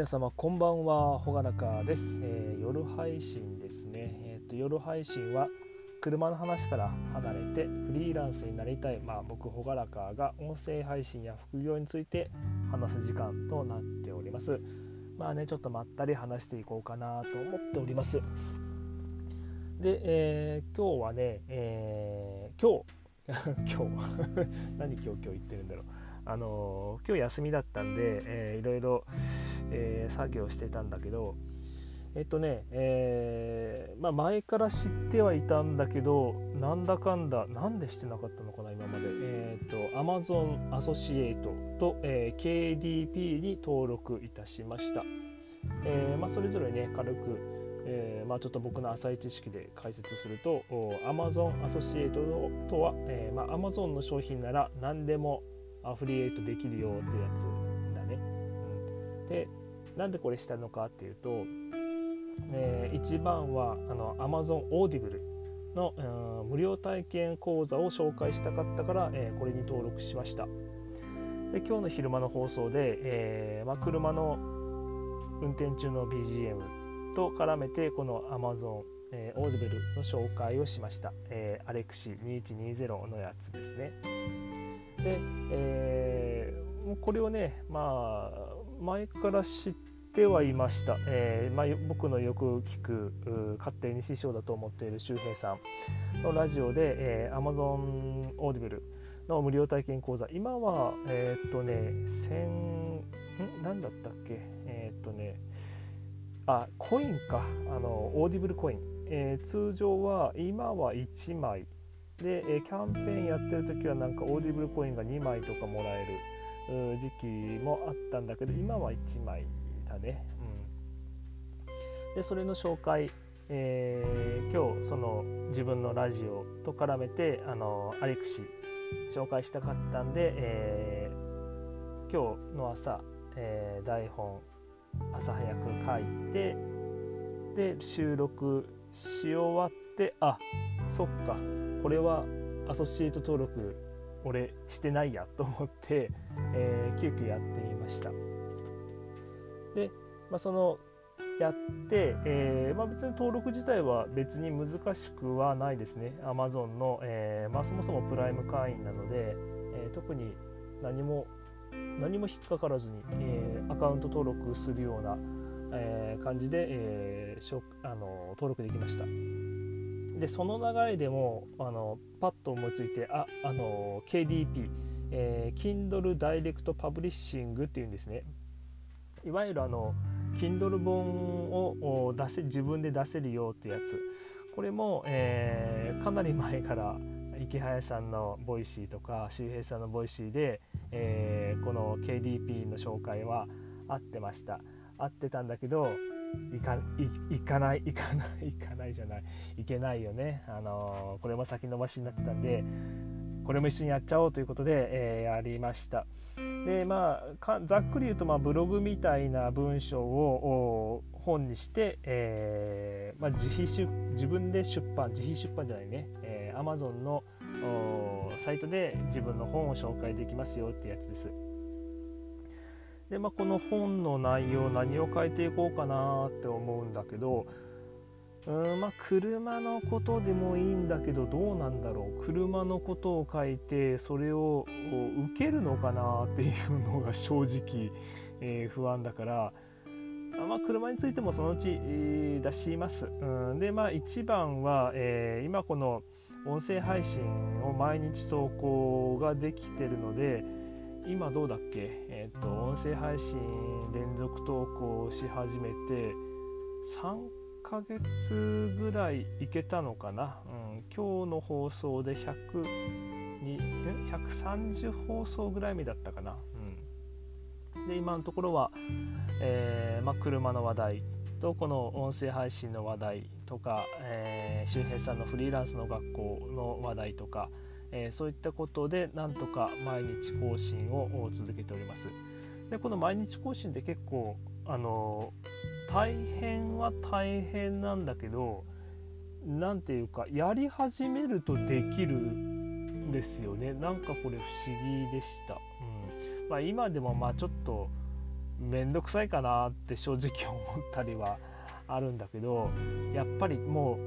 皆様こんばんはほがなかです、えー、夜配信ですね、えーと、夜配信は車の話から離れてフリーランスになりたい、まあ、僕ほがらかが音声配信や副業について話す時間となっております。まあねちょっとまったり話していこうかなと思っております。で、えー、今日はね、えー、今日。今日。何今日今日言ってるんだろう。あの今日休みだったんで、えー、いろいろ、えー、作業してたんだけどえっとね、えー、まあ、前から知ってはいたんだけどなんだかんだなんでしてなかったのかな今まで。えっ、と Amazon アソシエイトと、え KDP に登録いたしました、えまあ、それぞれね軽くえー、まあ、ちょっと僕の浅い知識で解説すると Amazon アソシエイトとは、えーまあ、Amazon の商品なら何でもアフリエイトできるよってやつだね。うん、でなんでこれしたのかっていうと、えー、一番はあの Amazon Audible の、うん、無料体験講座を紹介したかったから、えー、これに登録しました。で今日の昼間の放送で、えーまあ、車の運転中の BGM と絡めてこの Amazon えー、オーディブルの紹介をしました、えー、アレクシ2120のやつですね。で、えー、これをねまあ前から知ってはいました、えーまあ、僕のよく聞く勝手に師匠だと思っている周平さんのラジオで、えー、Amazon オーディブルの無料体験講座。今はえー、っとね1000ん？何だったっけ？えー、っとねあコインか。あのオーディブルコイン、えー、通常は今は1枚。で、えキャンペーンやってる時はなんかオーディブルコインが2枚とかもらえる時期もあったんだけど今は1枚だね。うん、でそれの紹介、えー、今日その自分のラジオと絡めてあのアレクシ紹介したかったんで、えー、今日の朝、えー、台本朝早く書いてで収録し終わってあそっか。これはアソシエイト登録俺してないやと思って、えー、急遽やってみました。で、まあ、そのやって、えーまあ、別に登録自体は別に難しくはないですね。Amazon の、えーまあ、そもそもプライム会員なので、え、特に何も何も引っかからずに、え、アカウント登録するような、え、感じで、えー、あの登録できました。でその流れでもあのパッと思いついてああの KDP、えー、Kindle Direct Publishing っていうんですね。いわゆるあの Kindle 本を出せ自分で出せるよってやつ。これも、えー、かなり前からイケハヤさんのボイシーとか周平さんのボイシーで、えー、この KDP の紹介はあってました。あってたんだけど行か行かない行かない行かないじゃない。いけないよね、あのー、これも先延ばしになってたんでこれも一緒にやっちゃおうということで、えー、やりました。でまあざっくり言うと、まあ、ブログみたいな文章を本にして、えーまあ、自費出自分で出版自費出版じゃないね、えー、Amazon のサイトで自分の本を紹介できますよってやつです。で、まあ、この本の内容何を変えていこうかなって思うんだけどうんまあ車のことでもいいんだけどどうなんだろう車のことを書いてそれを受けるのかなっていうのが正直、えー、不安だからまあ、車についてもそのうち、えー、出します。うん、でまあ一番は、えー、今この音声配信を毎日投稿ができてるので、今どうだっけ？えっ、ー、と音声配信連続投稿し始めて3ヶ月ぐらいいけたのかな、うん、今日の放送で100に130放送ぐらい目だったかな、うん、で今のところは、えー、ま、車の話題とこの音声配信の話題とか、えー、周平さんのフリーランスの学校の話題とか、えー、そういったことでなんとか毎日更新を続けております。でこの毎日更新って結構あの大変は大変なんだけど何ていうかやり始めるとできるんですよねなんかこれ不思議でした。うんまあ、今でもまあちょっと面倒くさいかなって正直思ったりはあるんだけどやっぱりも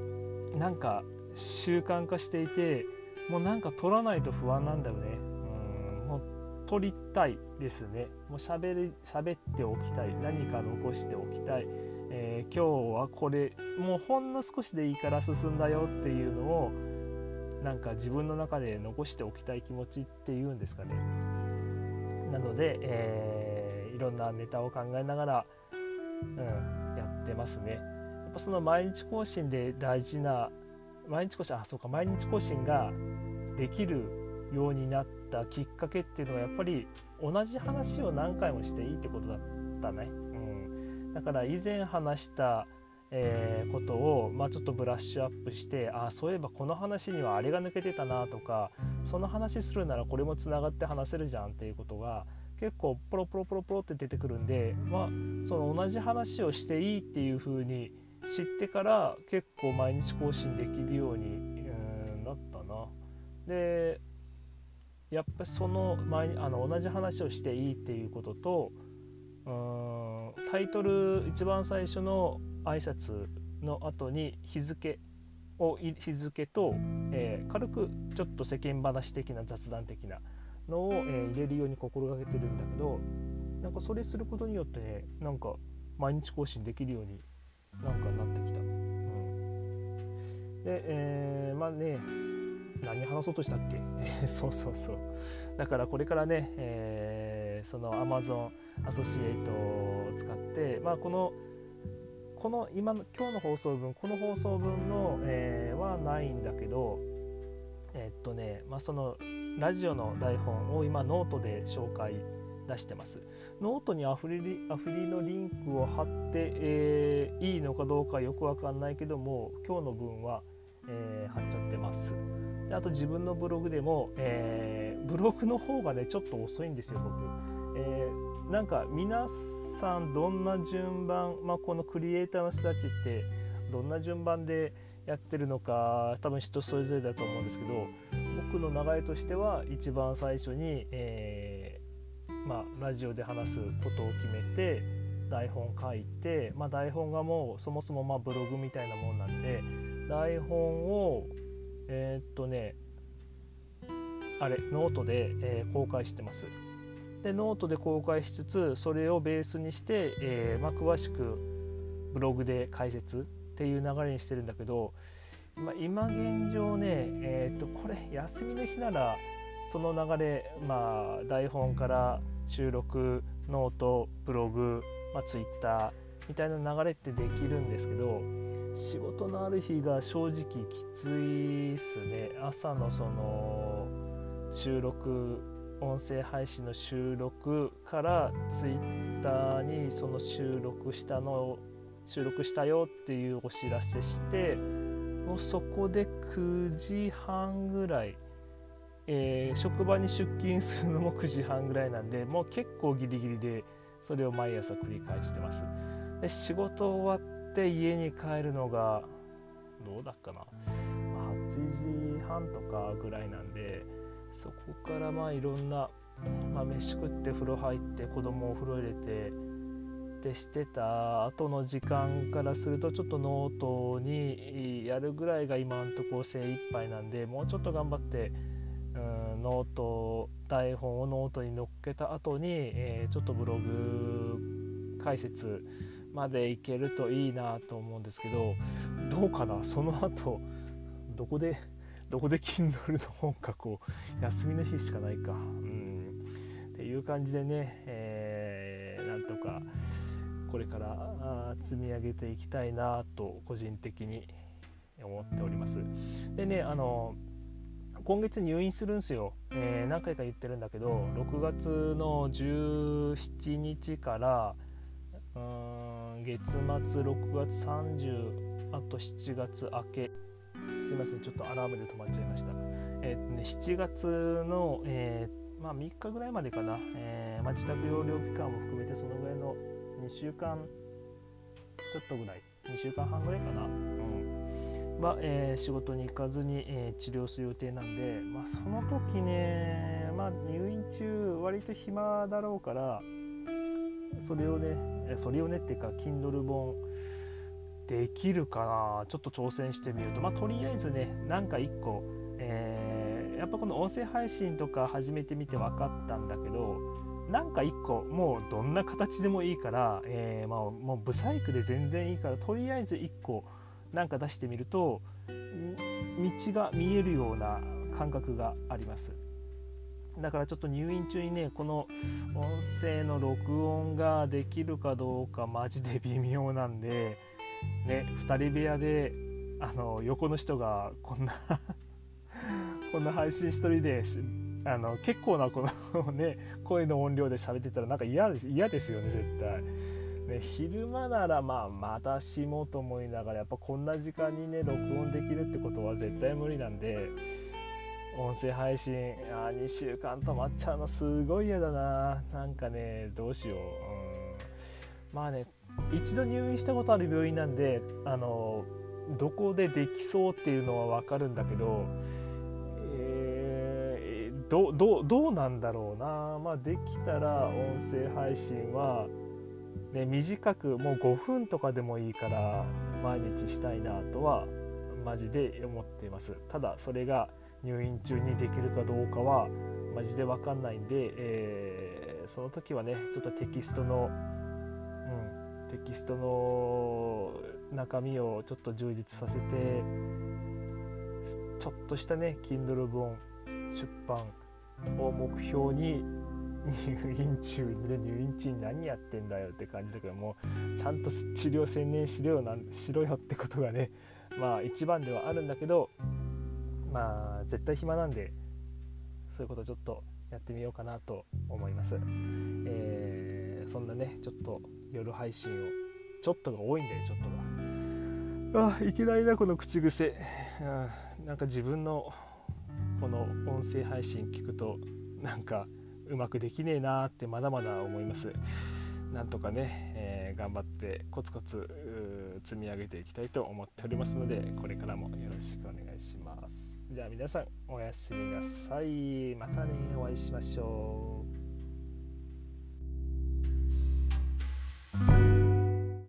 うなんか習慣化していてもうなんか取らないと不安なんだよね。うんもう取りたいですね。もう喋り喋っておきたい。何か残しておきたい、えー、今日はこれもうほんの少しでいいから進んだよっていうのをなんか自分の中で残しておきたい気持ちっていうんですかね。なので、えー、いろんなネタを考えながら、うん、やってますね。やっぱその毎日更新で大事な毎日更新あそうか毎日更新ができるようになったきっかけっていうのはやっぱり同じ話を何回もしていいってことだったね、うん、だから以前話したえー、ことを、まあ、ちょっとブラッシュアップしてあそういえばこの話にはあれが抜けてたなとかその話するならこれもつながって話せるじゃんっていうことが結構ポロポロポロポロって出てくるんで、まあ、その同じ話をしていいっていう風に知ってから結構毎日更新できるように、なったな。でやっぱりその前にあの同じ話をしていいっていうこととうんタイトル一番最初の挨拶の後に日付を日付と、えー、軽くちょっと世間話的な雑談的なのを、えー、入れるように心がけてるんだけどなんかそれすることによってねなんか毎日更新できるようになんかなってきた。うん、で、えー、まあね何話そうとしたっけ？そうそうそう。だからこれからね、えー、その Amazon アソシエイトを使って、まあ、このこの今の今日の放送分この放送分の、えー、はないんだけどえー、っとね、まあ、そのラジオの台本を今ノートで紹介して出してます。ノートにアフィリアフィリのリンクを貼って、えー、いいのかどうかよくわかんないけども今日の分は、えー、貼っちゃってます。であと自分のブログでも、えー、ブログの方がねちょっと遅いんですよ僕、えー、なんか皆さんどんな順番、まあ、このクリエイターの人たちってどんな順番でやってるのか多分人それぞれだと思うんですけど僕の流れとしては一番最初に、えー、まあ、ラジオで話すことを決めて台本書いて、まあ、台本がもうそもそもまブログみたいなもんなんで台本をえー、っとねあれノートで、えー、公開してます。でノートで公開しつつそれをベースにして、えー、まあ、詳しくブログで解説っていう流れにしてるんだけど、まあ、今現状ね、えー、とこれ休みの日ならその流れ、まあ、台本から収録ノートブログ、まあ、ツイッターみたいな流れってできるんですけど仕事のある日が正直きついっすね。朝のその収録音声配信の収録からツイッターにその収録したのを収録したよっていうお知らせしてもうそこで9時半ぐらい、えー、職場に出勤するのも9時半ぐらいなんでもう結構ギリギリでそれを毎朝繰り返してます。で仕事終わって家に帰るのがどうだっかな。8時半とかぐらいなんでそこからまあいろんな、まあ、飯食って風呂入って子供お風呂入れてでしてた後の時間からするとちょっとノートにやるぐらいが今んとこ精一杯なんでもうちょっと頑張ってうん。ノート台本をノートに載っけた後に、えー、ちょっとブログ解説までいけるといいなと思うんですけどどうかな？その後どこで どこで Kindle の本かこう？休みの日しかないか。うん。っていう感じでね、えー、なんとかこれから積み上げていきたいなと個人的に思っております。でねあの今月入院するんですよ、えー、何回か言ってるんだけど6月の17日からうん月末6月30あと7月明け。すいませんちょっとアラームで止まっちゃいました。えー、ね7月の、えー、まあ、3日ぐらいまでかな、えー、まあ、自宅療養期間も含めてそのぐらいの2週間ちょっとぐらい。2週間半ぐらいかな、うんまあえー、仕事に行かずに、えー、治療する予定なんで、まあ、その時ね、まあ、入院中割と暇だろうからそれをねそれをねっていうか Kindle 本できるかな？ちょっと挑戦してみると。まあとりあえずねなんか1個、えー、やっぱこの音声配信とか始めてみて分かったんだけどなんか1個もうどんな形でもいいから、えー、まあ、もうブサイクで全然いいからとりあえず1個なんか出してみると道が見えるような感覚がありますだからちょっと入院中にねこの音声の録音ができるかどうかマジで微妙なんでね2人部屋であの横の人がこんな こんな配信一人であの結構なこのね声の音量で喋ってたらなんか嫌です嫌ですよね絶対。ね、昼間ならまあまたしもと思いながらやっぱこんな時間にね録音できるってことは絶対無理なんで音声配信あ2週間止まっちゃうのすごい嫌だな。なんかねどうしよう、うん、まあね一度入院したことある病院なんであのどこでできそうっていうのは分かるんだけど、えー、どどどうなんだろうな。まあできたら音声配信は、ね、短くもう5分とかでもいいから毎日したいなとはマジで思っています。ただそれが入院中にできるかどうかはマジで分かんないんで、えー、その時はねちょっとテキストのうんテキストの中身をちょっと充実させてちょっとしたね Kindle 本出版を目標に入院中にね入院中に何やってんだよって感じだけどもちゃんと治療専念しろよなんしろよってことがね まあ一番ではあるんだけどまあ絶対暇なんでそういうことちょっとやってみようかなと思います。えー、そんなねちょっと夜配信をちょっとが多いんだよちょっとがあいけないなこの口癖あなんか自分のこの音声配信聞くとなんかうまくできねえなってまだまだ思います。なんとかね、えー、頑張ってコツコツ積み上げていきたいと思っておりますのでこれからもよろしくお願いします。じゃあ皆さんおやすみなさい。またねお会いしましょう。